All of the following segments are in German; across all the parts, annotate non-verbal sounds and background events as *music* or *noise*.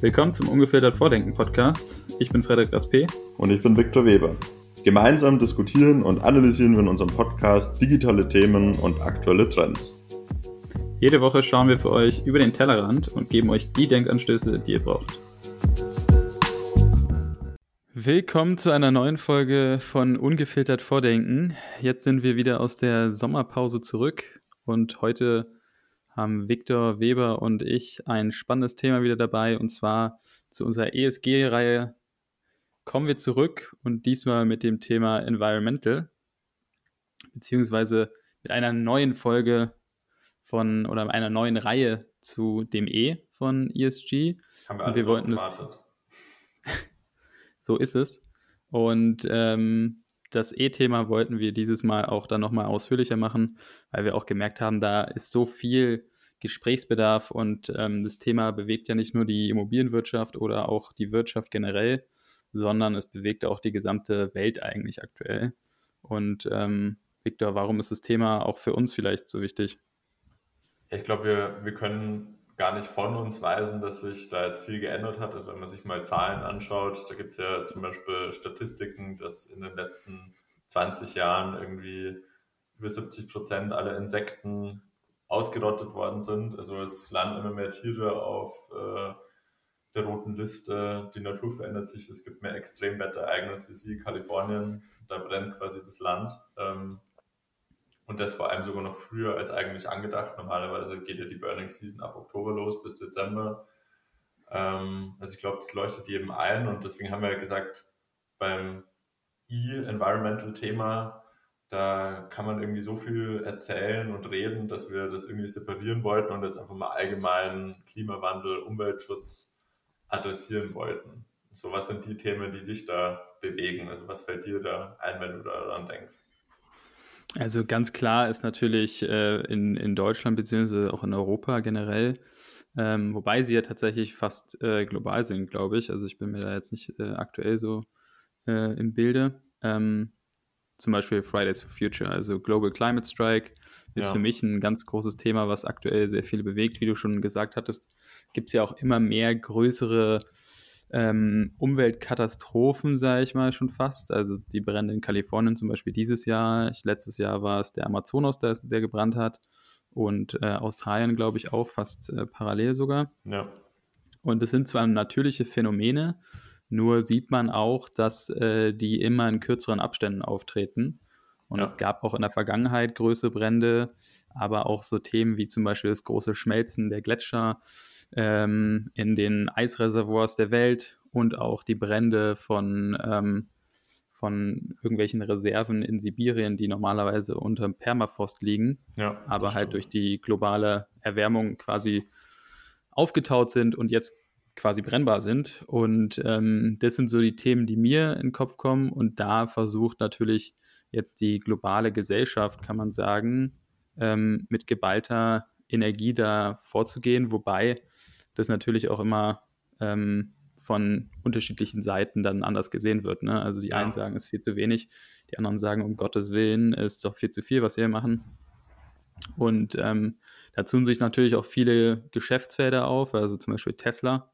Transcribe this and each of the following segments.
Willkommen zum Ungefiltert Vordenken Podcast. Ich bin Frederik Raspe. Und ich bin Viktor Weber. Gemeinsam diskutieren und analysieren wir in unserem Podcast digitale Themen und aktuelle Trends. Jede Woche schauen wir für euch über den Tellerrand und geben euch die Denkanstöße, die ihr braucht. Willkommen zu einer neuen Folge von Ungefiltert Vordenken. Jetzt sind wir wieder aus der Sommerpause zurück und heute haben Viktor Weber und ich ein spannendes Thema wieder dabei und zwar zu unserer ESG-Reihe kommen wir zurück und diesmal mit dem Thema Environmental, beziehungsweise mit einer neuen Folge von oder einer neuen Reihe zu dem E von ESG. Haben wir und wir wollten das. *laughs* so ist es. Und ähm, das E-Thema wollten wir dieses Mal auch dann nochmal ausführlicher machen, weil wir auch gemerkt haben, da ist so viel Gesprächsbedarf und ähm, das Thema bewegt ja nicht nur die Immobilienwirtschaft oder auch die Wirtschaft generell, sondern es bewegt auch die gesamte Welt eigentlich aktuell. Und ähm, Victor, warum ist das Thema auch für uns vielleicht so wichtig? Ich glaube, wir, wir können gar nicht von uns weisen, dass sich da jetzt viel geändert hat. Also wenn man sich mal Zahlen anschaut, da gibt es ja zum Beispiel Statistiken, dass in den letzten 20 Jahren irgendwie über 70 Prozent aller Insekten ausgerottet worden sind. Also es landen immer mehr Tiere auf äh, der roten Liste. Die Natur verändert sich. Es gibt mehr Extremwetterereignisse. Sie Kalifornien, da brennt quasi das Land. Ähm, und das vor allem sogar noch früher als eigentlich angedacht. Normalerweise geht ja die Burning Season ab Oktober los bis Dezember. Ähm, also ich glaube, das leuchtet jedem ein und deswegen haben wir ja gesagt, beim E-Environmental-Thema, da kann man irgendwie so viel erzählen und reden, dass wir das irgendwie separieren wollten und jetzt einfach mal allgemein Klimawandel, Umweltschutz adressieren wollten. So, was sind die Themen, die dich da bewegen? Also was fällt dir da ein, wenn du daran denkst? Also ganz klar ist natürlich äh, in, in Deutschland beziehungsweise auch in Europa generell, ähm, wobei sie ja tatsächlich fast äh, global sind, glaube ich. Also ich bin mir da jetzt nicht äh, aktuell so äh, im Bilde. Ähm, zum Beispiel Fridays for Future, also Global Climate Strike ist ja. für mich ein ganz großes Thema, was aktuell sehr viele bewegt. Wie du schon gesagt hattest, gibt es ja auch immer mehr größere ähm, Umweltkatastrophen, sage ich mal schon fast. Also die Brände in Kalifornien zum Beispiel dieses Jahr. Ich, letztes Jahr war es der Amazonas, der, der gebrannt hat. Und äh, Australien, glaube ich, auch fast äh, parallel sogar. Ja. Und es sind zwar natürliche Phänomene, nur sieht man auch, dass äh, die immer in kürzeren Abständen auftreten. Und ja. es gab auch in der Vergangenheit größere Brände, aber auch so Themen wie zum Beispiel das große Schmelzen der Gletscher ähm, in den Eisreservoirs der Welt und auch die Brände von, ähm, von irgendwelchen Reserven in Sibirien, die normalerweise unter Permafrost liegen, ja, aber halt durch die globale Erwärmung quasi aufgetaut sind und jetzt quasi brennbar sind. Und ähm, das sind so die Themen, die mir in den Kopf kommen. Und da versucht natürlich jetzt die globale Gesellschaft, kann man sagen, ähm, mit geballter Energie da vorzugehen, wobei das natürlich auch immer ähm, von unterschiedlichen Seiten dann anders gesehen wird. Ne? Also die ja. einen sagen, es ist viel zu wenig, die anderen sagen, um Gottes Willen, ist doch viel zu viel, was wir machen. Und ähm, da tun sich natürlich auch viele Geschäftsfelder auf, also zum Beispiel Tesla,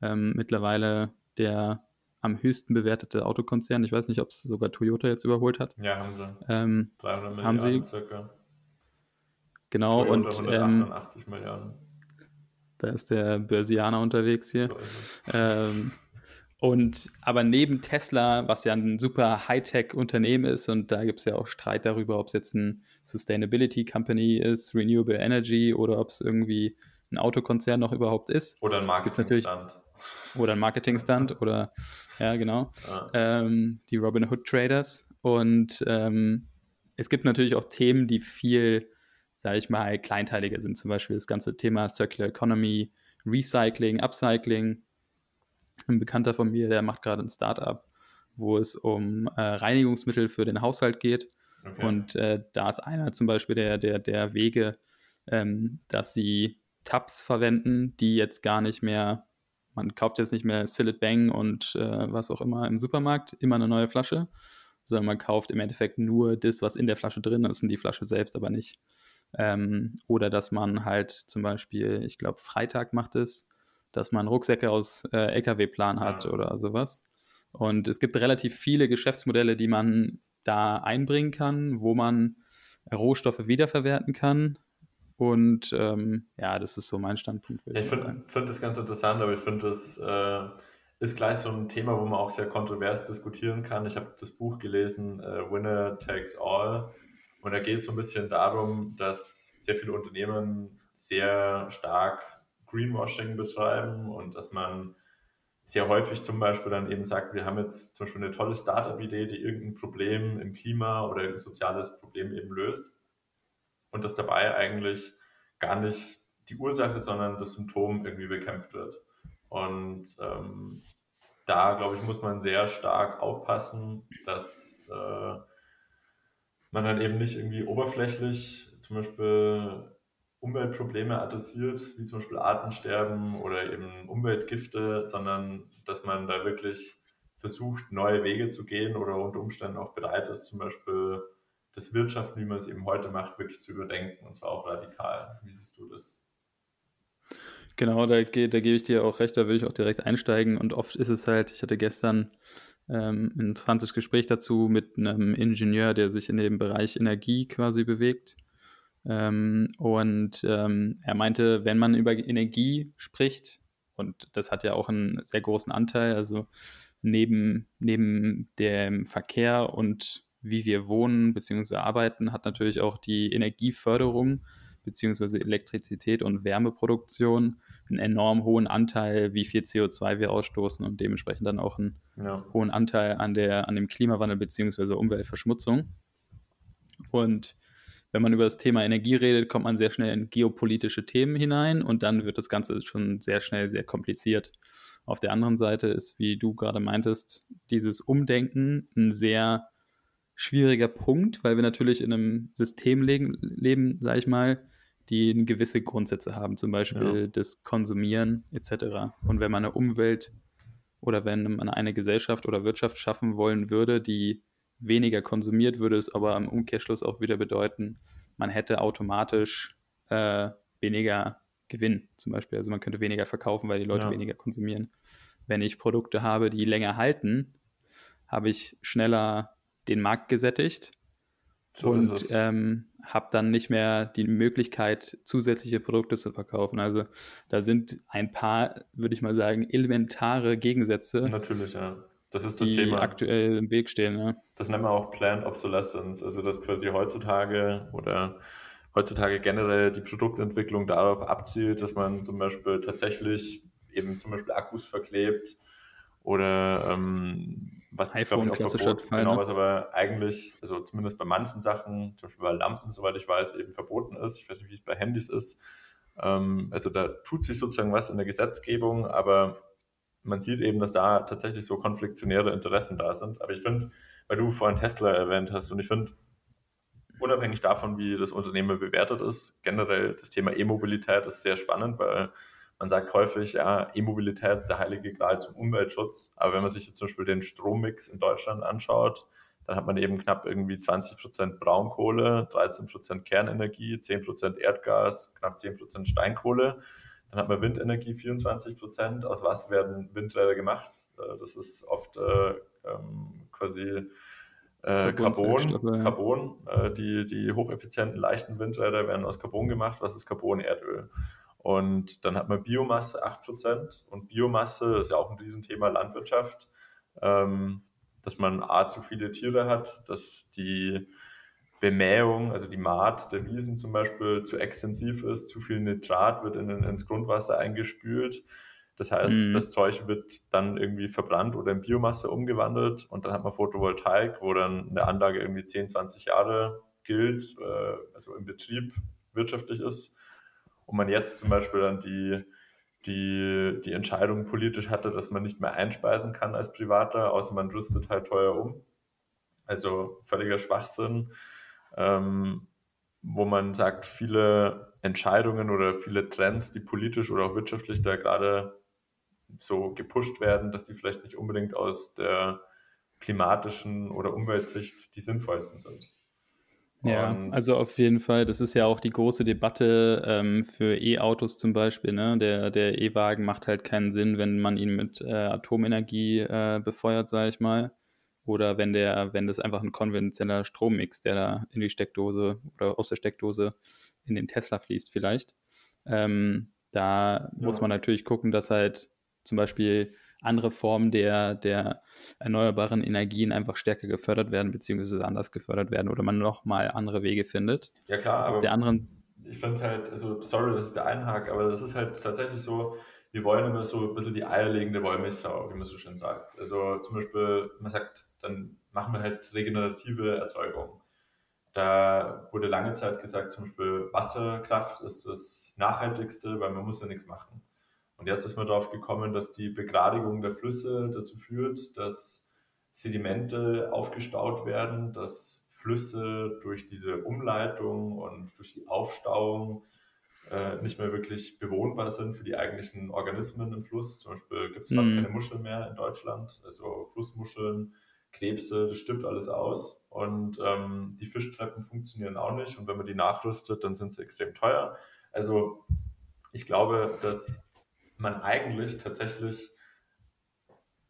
ähm, mittlerweile der am höchsten bewertete Autokonzern. Ich weiß nicht, ob es sogar Toyota jetzt überholt hat. Ja, haben sie. Ähm, 300 haben Milliarden sie. circa. Genau, Toyota und 188 ähm, Milliarden. Da ist der Börsianer unterwegs hier. Ähm, und aber neben Tesla, was ja ein super Hightech-Unternehmen ist, und da gibt es ja auch Streit darüber, ob es jetzt ein Sustainability Company ist, Renewable Energy oder ob es irgendwie ein Autokonzern noch überhaupt ist. Oder ein Marketingstand. Oder ein Marketingstand oder ja, genau. Ja. Ähm, die Robin Hood Traders. Und ähm, es gibt natürlich auch Themen, die viel sage ich mal, kleinteiliger sind. Zum Beispiel das ganze Thema Circular Economy, Recycling, Upcycling. Ein Bekannter von mir, der macht gerade ein Startup, wo es um äh, Reinigungsmittel für den Haushalt geht. Okay. Und äh, da ist einer zum Beispiel der, der, der Wege, ähm, dass sie Tabs verwenden, die jetzt gar nicht mehr, man kauft jetzt nicht mehr Sillet Bang und äh, was auch immer im Supermarkt, immer eine neue Flasche, sondern man kauft im Endeffekt nur das, was in der Flasche drin ist und die Flasche selbst aber nicht. Ähm, oder dass man halt zum Beispiel, ich glaube, Freitag macht es, dass man Rucksäcke aus äh, LKW-Plan hat ja. oder sowas. Und es gibt relativ viele Geschäftsmodelle, die man da einbringen kann, wo man Rohstoffe wiederverwerten kann. Und ähm, ja, das ist so mein Standpunkt. Ich finde find das ganz interessant, aber ich finde, das äh, ist gleich so ein Thema, wo man auch sehr kontrovers diskutieren kann. Ich habe das Buch gelesen, äh, Winner Takes All. Und da geht es so ein bisschen darum, dass sehr viele Unternehmen sehr stark Greenwashing betreiben und dass man sehr häufig zum Beispiel dann eben sagt, wir haben jetzt zum Beispiel eine tolle Startup-Idee, die irgendein Problem im Klima oder ein soziales Problem eben löst und dass dabei eigentlich gar nicht die Ursache, sondern das Symptom irgendwie bekämpft wird. Und ähm, da, glaube ich, muss man sehr stark aufpassen, dass äh, man dann eben nicht irgendwie oberflächlich zum Beispiel Umweltprobleme adressiert, wie zum Beispiel Artensterben oder eben Umweltgifte, sondern dass man da wirklich versucht, neue Wege zu gehen oder unter Umständen auch bereit ist, zum Beispiel das Wirtschaften, wie man es eben heute macht, wirklich zu überdenken und zwar auch radikal. Wie siehst du das? Genau, da, da gebe ich dir auch recht, da will ich auch direkt einsteigen und oft ist es halt, ich hatte gestern ähm, ein interessantes Gespräch dazu mit einem Ingenieur, der sich in dem Bereich Energie quasi bewegt. Ähm, und ähm, er meinte, wenn man über Energie spricht, und das hat ja auch einen sehr großen Anteil, also neben, neben dem Verkehr und wie wir wohnen bzw. arbeiten, hat natürlich auch die Energieförderung bzw. Elektrizität und Wärmeproduktion einen enorm hohen Anteil, wie viel CO2 wir ausstoßen und dementsprechend dann auch einen ja. hohen Anteil an, der, an dem Klimawandel bzw. Umweltverschmutzung. Und wenn man über das Thema Energie redet, kommt man sehr schnell in geopolitische Themen hinein und dann wird das Ganze schon sehr schnell sehr kompliziert. Auf der anderen Seite ist, wie du gerade meintest, dieses Umdenken ein sehr schwieriger Punkt, weil wir natürlich in einem System leben, leben sage ich mal, die gewisse Grundsätze haben, zum Beispiel ja. das Konsumieren etc. Und wenn man eine Umwelt oder wenn man eine Gesellschaft oder Wirtschaft schaffen wollen würde, die weniger konsumiert, würde es aber im Umkehrschluss auch wieder bedeuten, man hätte automatisch äh, weniger Gewinn zum Beispiel. Also man könnte weniger verkaufen, weil die Leute ja. weniger konsumieren. Wenn ich Produkte habe, die länger halten, habe ich schneller den Markt gesättigt so und ähm, habe dann nicht mehr die Möglichkeit, zusätzliche Produkte zu verkaufen. Also da sind ein paar, würde ich mal sagen, elementare Gegensätze. Natürlich, ja. Das ist das die Thema. aktuell im Weg stehen. Ja. Das nennen wir auch Planned Obsolescence. Also dass quasi heutzutage oder heutzutage generell die Produktentwicklung darauf abzielt, dass man zum Beispiel tatsächlich eben zum Beispiel Akkus verklebt oder ähm, was ist, glaube ich, auch verboten, genau, ne? was aber eigentlich, also zumindest bei manchen Sachen, zum Beispiel bei Lampen, soweit ich weiß, eben verboten ist. Ich weiß nicht, wie es bei Handys ist. Ähm, also da tut sich sozusagen was in der Gesetzgebung, aber man sieht eben, dass da tatsächlich so konfliktionäre Interessen da sind. Aber ich finde, weil du vorhin Tesla erwähnt hast, und ich finde, unabhängig davon, wie das Unternehmen bewertet ist, generell das Thema E-Mobilität ist sehr spannend, weil man sagt häufig, ja, E-Mobilität, der heilige Gral zum Umweltschutz. Aber wenn man sich jetzt zum Beispiel den Strommix in Deutschland anschaut, dann hat man eben knapp irgendwie 20 Prozent Braunkohle, 13 Prozent Kernenergie, 10 Prozent Erdgas, knapp 10 Prozent Steinkohle. Dann hat man Windenergie 24 Prozent. Aus was werden Windräder gemacht? Äh, das ist oft äh, ähm, quasi äh, Carbon. Carbon. Äh, die, die hocheffizienten, leichten Windräder werden aus Carbon gemacht. Was ist Carbon? Erdöl. Und dann hat man Biomasse 8%. Und Biomasse ist ja auch ein Riesenthema Landwirtschaft, ähm, dass man A, zu viele Tiere hat, dass die Bemähung, also die Maat der Wiesen zum Beispiel, zu extensiv ist, zu viel Nitrat wird in, ins Grundwasser eingespült. Das heißt, mhm. das Zeug wird dann irgendwie verbrannt oder in Biomasse umgewandelt und dann hat man Photovoltaik, wo dann eine Anlage irgendwie 10, 20 Jahre gilt, äh, also im Betrieb wirtschaftlich ist und man jetzt zum Beispiel dann die, die, die Entscheidung politisch hatte, dass man nicht mehr einspeisen kann als Privater, außer man rüstet halt teuer um. Also völliger Schwachsinn, ähm, wo man sagt, viele Entscheidungen oder viele Trends, die politisch oder auch wirtschaftlich da gerade so gepusht werden, dass die vielleicht nicht unbedingt aus der klimatischen oder Umweltsicht die sinnvollsten sind. Ja, also auf jeden Fall. Das ist ja auch die große Debatte ähm, für E-Autos zum Beispiel. Ne? Der, der E-Wagen macht halt keinen Sinn, wenn man ihn mit äh, Atomenergie äh, befeuert, sage ich mal. Oder wenn der, wenn das einfach ein konventioneller Strommix, der da in die Steckdose oder aus der Steckdose in den Tesla fließt, vielleicht. Ähm, da ja. muss man natürlich gucken, dass halt zum Beispiel andere Formen der, der erneuerbaren Energien einfach stärker gefördert werden, beziehungsweise anders gefördert werden oder man nochmal andere Wege findet. Ja, klar, aber Auf der anderen. Ich finde es halt, also sorry, dass ich da einhake, aber das ist halt tatsächlich so, wir wollen immer so ein bisschen die eierlegende Wollmilchsau, wie man so schön sagt. Also zum Beispiel, man sagt, dann machen wir halt regenerative Erzeugung. Da wurde lange Zeit gesagt, zum Beispiel Wasserkraft ist das Nachhaltigste, weil man muss ja nichts machen. Und jetzt ist man darauf gekommen, dass die Begradigung der Flüsse dazu führt, dass Sedimente aufgestaut werden, dass Flüsse durch diese Umleitung und durch die Aufstauung äh, nicht mehr wirklich bewohnbar sind für die eigentlichen Organismen im Fluss. Zum Beispiel gibt es fast mhm. keine Muscheln mehr in Deutschland, also Flussmuscheln, Krebse, das stimmt alles aus. Und ähm, die Fischtreppen funktionieren auch nicht. Und wenn man die nachrüstet, dann sind sie extrem teuer. Also ich glaube, dass man eigentlich tatsächlich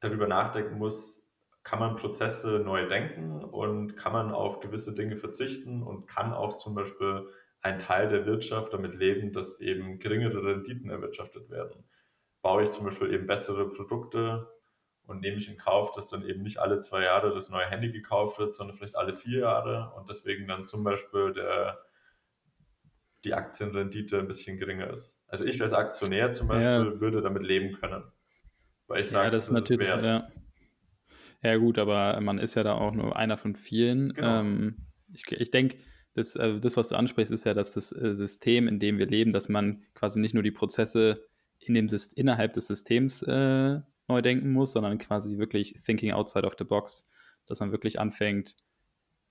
darüber nachdenken muss, kann man Prozesse neu denken und kann man auf gewisse Dinge verzichten und kann auch zum Beispiel ein Teil der Wirtschaft damit leben, dass eben geringere Renditen erwirtschaftet werden. Baue ich zum Beispiel eben bessere Produkte und nehme ich in Kauf, dass dann eben nicht alle zwei Jahre das neue Handy gekauft wird, sondern vielleicht alle vier Jahre und deswegen dann zum Beispiel der die Aktienrendite ein bisschen geringer ist. Also ich als Aktionär zum Beispiel ja. würde damit leben können. Weil ich sage, ja, das, das ist natürlich, wert. Ja. ja. gut, aber man ist ja da auch nur einer von vielen. Genau. Ähm, ich, ich denke, das, äh, das, was du ansprichst, ist ja, dass das äh, System, in dem wir leben, dass man quasi nicht nur die Prozesse in dem innerhalb des Systems äh, neu denken muss, sondern quasi wirklich thinking outside of the box, dass man wirklich anfängt,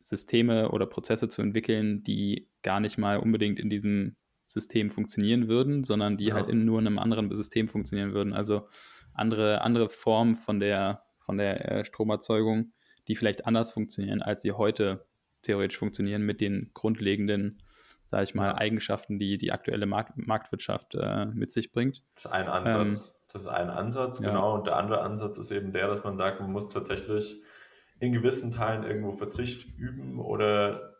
Systeme oder Prozesse zu entwickeln, die gar nicht mal unbedingt in diesem System funktionieren würden, sondern die ja. halt in nur einem anderen System funktionieren würden. Also andere, andere Formen von der, von der äh, Stromerzeugung, die vielleicht anders funktionieren, als sie heute theoretisch funktionieren mit den grundlegenden, sage ich mal. Eigenschaften, die die aktuelle Markt, Marktwirtschaft äh, mit sich bringt. Das ist ein Ansatz. Ähm, das ist ein Ansatz, ja. genau. Und der andere Ansatz ist eben der, dass man sagt, man muss tatsächlich in gewissen Teilen irgendwo Verzicht üben oder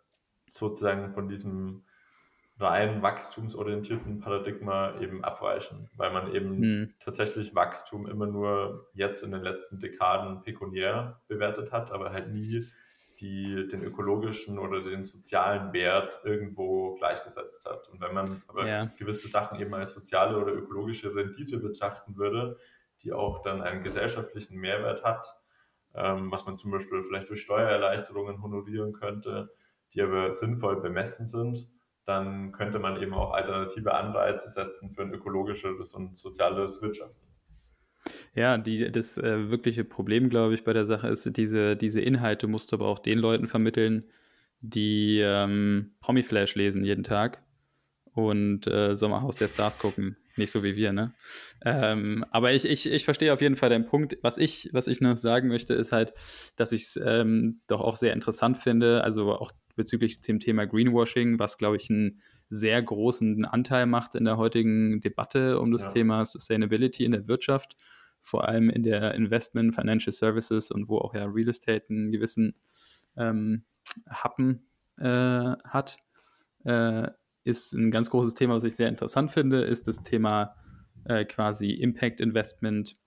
sozusagen von diesem rein wachstumsorientierten Paradigma eben abweichen, weil man eben hm. tatsächlich Wachstum immer nur jetzt in den letzten Dekaden pekuniär bewertet hat, aber halt nie die, den ökologischen oder den sozialen Wert irgendwo gleichgesetzt hat. Und wenn man aber ja. gewisse Sachen eben als soziale oder ökologische Rendite betrachten würde, die auch dann einen gesellschaftlichen Mehrwert hat, ähm, was man zum Beispiel vielleicht durch Steuererleichterungen honorieren könnte, die aber sinnvoll bemessen sind, dann könnte man eben auch alternative Anreize setzen für ein ökologischeres und soziales Wirtschaften. Ja, die, das äh, wirkliche Problem, glaube ich, bei der Sache ist, diese, diese Inhalte musst du aber auch den Leuten vermitteln, die ähm, Promi-Flash lesen jeden Tag und äh, Sommerhaus der Stars gucken. Nicht so wie wir, ne? Ähm, aber ich, ich, ich verstehe auf jeden Fall deinen Punkt. Was ich, was ich noch sagen möchte, ist halt, dass ich es ähm, doch auch sehr interessant finde, also auch bezüglich dem Thema Greenwashing, was, glaube ich, einen sehr großen Anteil macht in der heutigen Debatte um das ja. Thema Sustainability in der Wirtschaft, vor allem in der Investment, Financial Services und wo auch ja Real Estate einen gewissen ähm, Happen äh, hat. Äh, ist ein ganz großes Thema, was ich sehr interessant finde, ist das Thema äh, quasi Impact Investment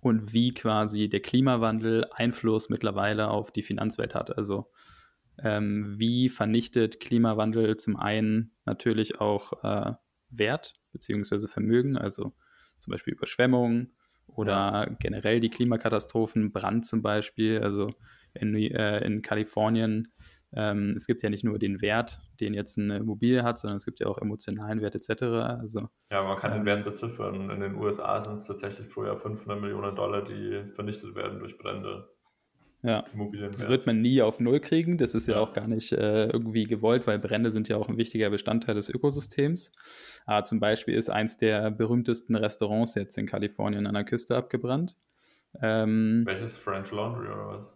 und wie quasi der Klimawandel Einfluss mittlerweile auf die Finanzwelt hat. Also ähm, wie vernichtet Klimawandel zum einen natürlich auch äh, Wert bzw. Vermögen, also zum Beispiel Überschwemmungen oder generell die Klimakatastrophen, Brand zum Beispiel, also in, äh, in Kalifornien ähm, es gibt ja nicht nur den Wert, den jetzt eine Immobilie hat, sondern es gibt ja auch emotionalen Wert etc. Also, ja, man kann ähm, den Wert beziffern. In den USA sind es tatsächlich pro Jahr 500 Millionen Dollar, die vernichtet werden durch Brände. Ja, das wird man nie auf Null kriegen. Das ist ja, ja auch gar nicht äh, irgendwie gewollt, weil Brände sind ja auch ein wichtiger Bestandteil des Ökosystems. Aber zum Beispiel ist eins der berühmtesten Restaurants jetzt in Kalifornien an der Küste abgebrannt. Ähm, Welches French Laundry oder was?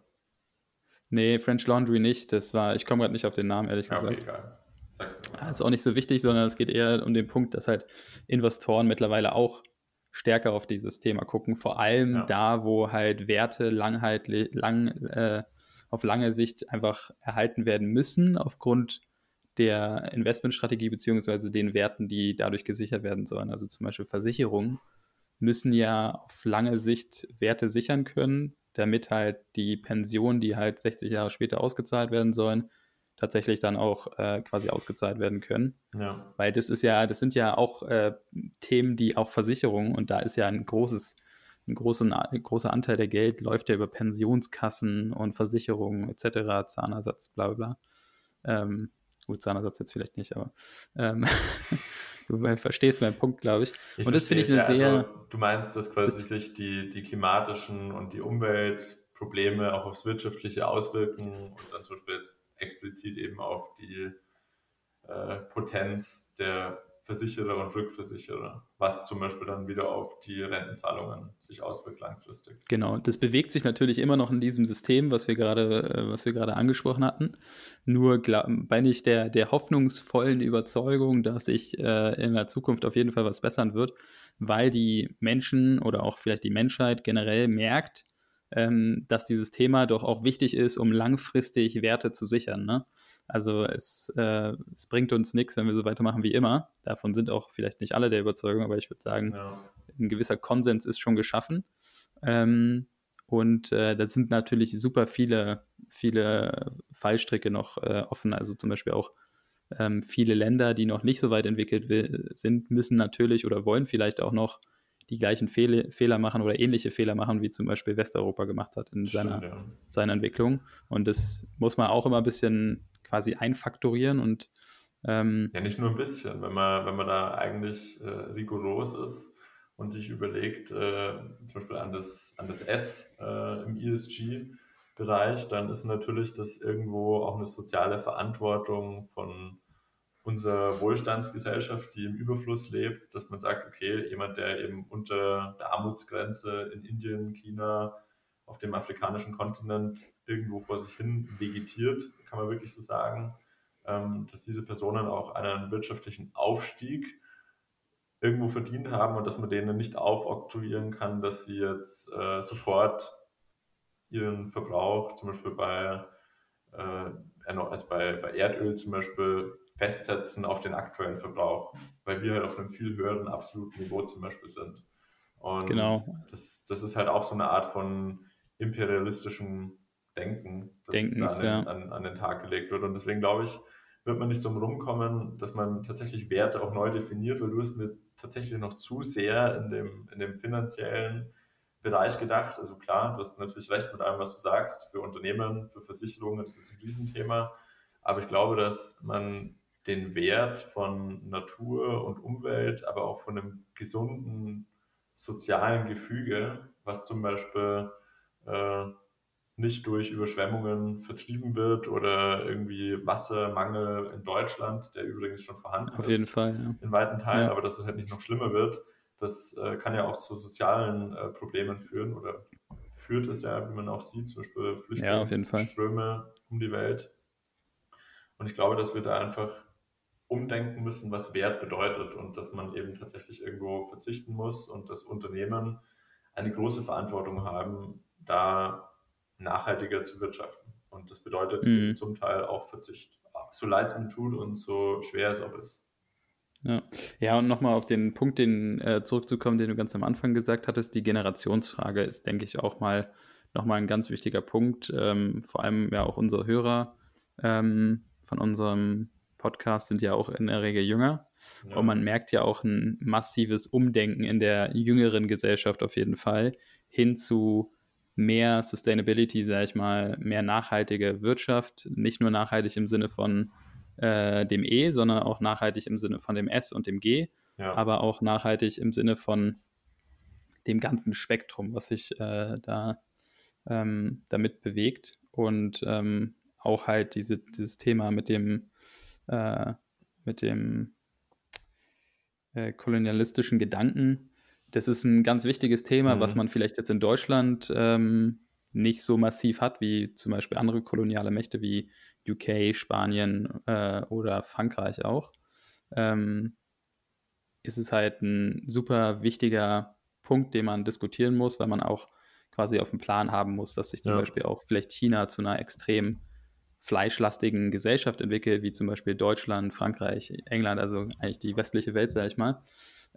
Nee, French Laundry nicht. Das war, ich komme gerade nicht auf den Namen, ehrlich gesagt. Okay, egal. Sag's mir mal. Ist auch nicht so wichtig, sondern es geht eher um den Punkt, dass halt Investoren mittlerweile auch stärker auf dieses Thema gucken. Vor allem ja. da, wo halt Werte langheitlich, lang, äh, auf lange Sicht einfach erhalten werden müssen, aufgrund der Investmentstrategie beziehungsweise den Werten, die dadurch gesichert werden sollen. Also zum Beispiel Versicherungen müssen ja auf lange Sicht Werte sichern können, damit halt die Pensionen, die halt 60 Jahre später ausgezahlt werden sollen, tatsächlich dann auch äh, quasi ausgezahlt werden können. Ja. Weil das ist ja, das sind ja auch äh, Themen, die auch Versicherungen und da ist ja ein großes, ein, großen, ein großer Anteil der Geld läuft ja über Pensionskassen und Versicherungen etc., Zahnersatz, bla bla bla. Ähm, gut, Zahnersatz jetzt vielleicht nicht, aber ähm, *laughs* du verstehst meinen Punkt, glaube ich. ich. Und das finde ich eine ja, sehr. Also, du meinst, dass quasi sich die, die klimatischen und die Umweltprobleme auch aufs Wirtschaftliche auswirken und dann zum Beispiel jetzt explizit eben auf die äh, Potenz der Versicherer und Rückversicherer, was zum Beispiel dann wieder auf die Rentenzahlungen sich auswirkt langfristig. Genau, das bewegt sich natürlich immer noch in diesem System, was wir gerade, äh, was wir gerade angesprochen hatten. Nur bin ich der, der hoffnungsvollen Überzeugung, dass sich äh, in der Zukunft auf jeden Fall was bessern wird, weil die Menschen oder auch vielleicht die Menschheit generell merkt, ähm, dass dieses Thema doch auch wichtig ist, um langfristig Werte zu sichern. Ne? Also es, äh, es bringt uns nichts, wenn wir so weitermachen wie immer. Davon sind auch vielleicht nicht alle der Überzeugung, aber ich würde sagen, ja. ein gewisser Konsens ist schon geschaffen. Ähm, und äh, da sind natürlich super viele, viele Fallstricke noch äh, offen. Also zum Beispiel auch ähm, viele Länder, die noch nicht so weit entwickelt sind, müssen natürlich oder wollen vielleicht auch noch die gleichen Fehl Fehler machen oder ähnliche Fehler machen, wie zum Beispiel Westeuropa gemacht hat in Stimmt, seiner, ja. seiner Entwicklung. Und das muss man auch immer ein bisschen quasi einfaktorieren und ähm, ja, nicht nur ein bisschen, wenn man, wenn man da eigentlich äh, rigoros ist und sich überlegt, äh, zum Beispiel an das, an das S äh, im ESG-Bereich, dann ist natürlich das irgendwo auch eine soziale Verantwortung von unserer Wohlstandsgesellschaft, die im Überfluss lebt, dass man sagt, okay, jemand, der eben unter der Armutsgrenze in Indien, China, auf dem afrikanischen Kontinent irgendwo vor sich hin vegetiert, kann man wirklich so sagen, ähm, dass diese Personen auch einen wirtschaftlichen Aufstieg irgendwo verdient haben und dass man denen nicht aufoktroyieren kann, dass sie jetzt äh, sofort ihren Verbrauch, zum Beispiel bei, äh, also bei, bei Erdöl zum Beispiel, festsetzen auf den aktuellen Verbrauch, weil wir halt auf einem viel höheren absoluten Niveau zum Beispiel sind. Und genau. das, das ist halt auch so eine Art von imperialistischem Denken, das Denkens, an, den, ja. an, an den Tag gelegt wird. Und deswegen glaube ich, wird man nicht so rumkommen, dass man tatsächlich Werte auch neu definiert, weil du es mir tatsächlich noch zu sehr in dem, in dem finanziellen Bereich gedacht. Also klar, du hast natürlich recht mit allem, was du sagst. Für Unternehmen, für Versicherungen, das ist ein Riesenthema. Aber ich glaube, dass man den Wert von Natur und Umwelt, aber auch von einem gesunden sozialen Gefüge, was zum Beispiel äh, nicht durch Überschwemmungen vertrieben wird oder irgendwie Wassermangel in Deutschland, der übrigens schon vorhanden Auf ist. Auf jeden Fall, ja. In weiten Teilen, ja. aber dass es halt nicht noch schlimmer wird, das äh, kann ja auch zu sozialen äh, Problemen führen oder führt es ja, wie man auch sieht, zum Beispiel Flüchtlingsströme ja, um die Welt. Und ich glaube, dass wir da einfach umdenken müssen, was Wert bedeutet und dass man eben tatsächlich irgendwo verzichten muss und dass Unternehmen eine große Verantwortung haben, da nachhaltiger zu wirtschaften. Und das bedeutet mhm. zum Teil auch Verzicht. So leid es mir tut und so schwer es auch ist. Ja, ja und nochmal auf den Punkt, den äh, zurückzukommen, den du ganz am Anfang gesagt hattest, die Generationsfrage ist, denke ich, auch mal nochmal ein ganz wichtiger Punkt. Ähm, vor allem ja auch unsere Hörer ähm, von unserem Podcast sind ja auch in der Regel jünger. Ja. Und man merkt ja auch ein massives Umdenken in der jüngeren Gesellschaft auf jeden Fall hin zu mehr Sustainability, sage ich mal, mehr nachhaltige Wirtschaft. Nicht nur nachhaltig im Sinne von äh, dem E, sondern auch nachhaltig im Sinne von dem S und dem G, ja. aber auch nachhaltig im Sinne von dem ganzen Spektrum, was sich äh, da ähm, damit bewegt. Und ähm, auch halt diese, dieses Thema mit dem äh, mit dem äh, kolonialistischen Gedanken. Das ist ein ganz wichtiges Thema, mhm. was man vielleicht jetzt in Deutschland ähm, nicht so massiv hat wie zum Beispiel andere koloniale Mächte wie UK, Spanien äh, oder Frankreich auch, ähm, ist es halt ein super wichtiger Punkt, den man diskutieren muss, weil man auch quasi auf dem Plan haben muss, dass sich zum ja. Beispiel auch vielleicht China zu einer extrem fleischlastigen Gesellschaft entwickelt, wie zum Beispiel Deutschland, Frankreich, England, also eigentlich die westliche Welt, sage ich mal.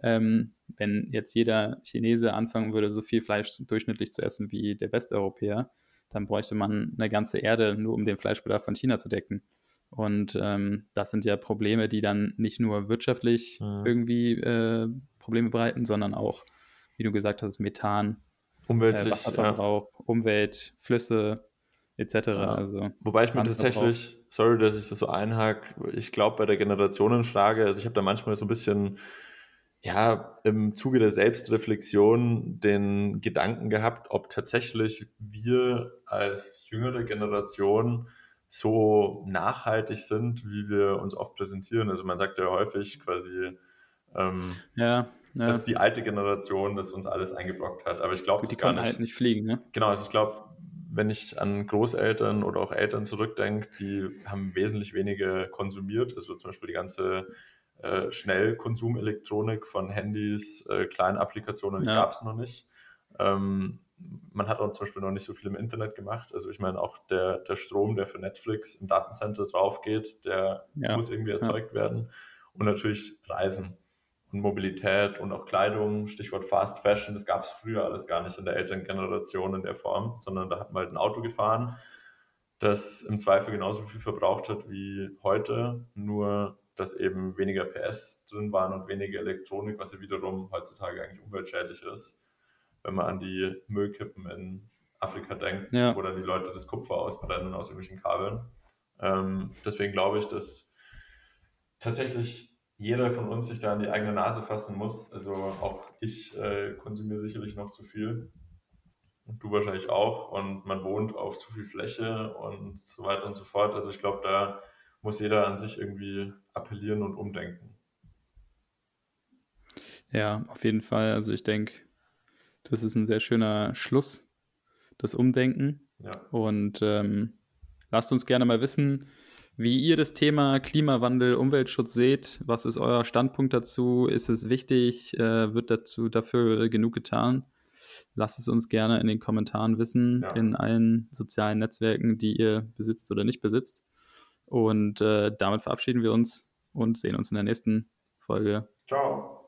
Ähm, wenn jetzt jeder Chinese anfangen würde, so viel Fleisch durchschnittlich zu essen wie der Westeuropäer, dann bräuchte man eine ganze Erde, nur um den Fleischbedarf von China zu decken. Und ähm, das sind ja Probleme, die dann nicht nur wirtschaftlich mhm. irgendwie äh, Probleme bereiten, sondern auch, wie du gesagt hast, Methan, Umweltlich, äh, Wasserverbrauch, ja. Umwelt, Flüsse etc. Ja. Also Wobei ich mir tatsächlich, sorry, dass ich das so einhake, ich glaube bei der Generationenfrage, also ich habe da manchmal so ein bisschen ja, im Zuge der Selbstreflexion den Gedanken gehabt, ob tatsächlich wir als jüngere Generation so nachhaltig sind, wie wir uns oft präsentieren. Also man sagt ja häufig quasi, ähm, ja, ja. dass die alte Generation das uns alles eingeblockt hat. Aber ich glaube, die kann halt nicht fliegen, ne? Genau, also ich glaube, wenn ich an Großeltern oder auch Eltern zurückdenke, die haben wesentlich weniger konsumiert. Also zum Beispiel die ganze äh, Schnellkonsumelektronik von Handys, äh, kleinen Applikationen, die ja. gab es noch nicht. Ähm, man hat auch zum Beispiel noch nicht so viel im Internet gemacht. Also ich meine, auch der, der Strom, der für Netflix im Datencenter drauf geht, der ja. muss irgendwie erzeugt ja. werden. Und natürlich Reisen Mobilität und auch Kleidung, Stichwort Fast Fashion, das gab es früher alles gar nicht in der Elterngeneration in der Form, sondern da hat man halt ein Auto gefahren, das im Zweifel genauso viel verbraucht hat wie heute, nur dass eben weniger PS drin waren und weniger Elektronik, was ja wiederum heutzutage eigentlich umweltschädlich ist, wenn man an die Müllkippen in Afrika denkt, ja. wo dann die Leute das Kupfer ausbrennen aus irgendwelchen Kabeln. Ähm, deswegen glaube ich, dass tatsächlich jeder von uns sich da an die eigene Nase fassen muss. Also auch ich äh, konsumiere sicherlich noch zu viel. Und du wahrscheinlich auch. Und man wohnt auf zu viel Fläche und so weiter und so fort. Also ich glaube, da muss jeder an sich irgendwie appellieren und umdenken. Ja, auf jeden Fall. Also ich denke, das ist ein sehr schöner Schluss, das Umdenken. Ja. Und ähm, lasst uns gerne mal wissen, wie ihr das Thema Klimawandel, Umweltschutz seht. Was ist euer Standpunkt dazu? Ist es wichtig? Äh, wird dazu dafür genug getan? Lasst es uns gerne in den Kommentaren wissen, ja. in allen sozialen Netzwerken, die ihr besitzt oder nicht besitzt. Und äh, damit verabschieden wir uns und sehen uns in der nächsten Folge. Ciao.